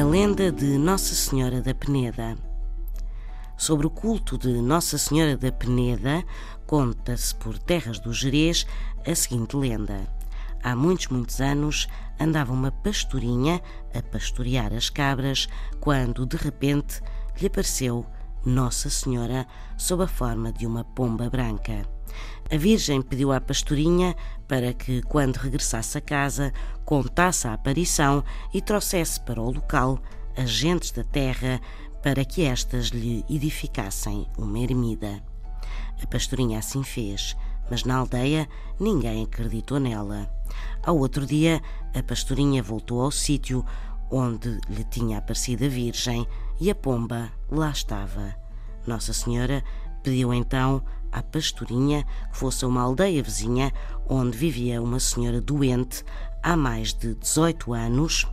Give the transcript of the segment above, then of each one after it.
lenda de Nossa Senhora da Peneda. Sobre o culto de Nossa Senhora da Peneda, conta-se por terras do Jerez a seguinte lenda. Há muitos, muitos anos andava uma pastorinha a pastorear as cabras quando, de repente, lhe apareceu Nossa Senhora sob a forma de uma pomba branca. A Virgem pediu à pastorinha para que, quando regressasse a casa, contasse a aparição e trouxesse para o local as gentes da terra para que estas lhe edificassem uma ermida. A pastorinha assim fez, mas na aldeia ninguém acreditou nela. Ao outro dia, a pastorinha voltou ao sítio onde lhe tinha aparecido a Virgem e a pomba lá estava. Nossa Senhora pediu então à pastorinha que fosse a uma aldeia vizinha onde vivia uma senhora doente há mais de 18 anos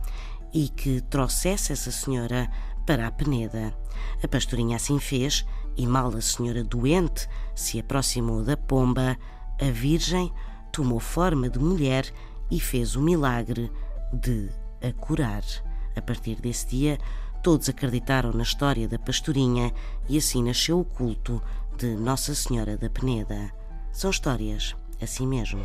e que trouxesse essa senhora para a Peneda. A pastorinha assim fez e mal a senhora doente se aproximou da pomba, a Virgem tomou forma de mulher e fez o milagre de a curar. A partir desse dia, todos acreditaram na história da pastorinha e assim nasceu o culto de Nossa Senhora da Peneda. São histórias assim mesmo.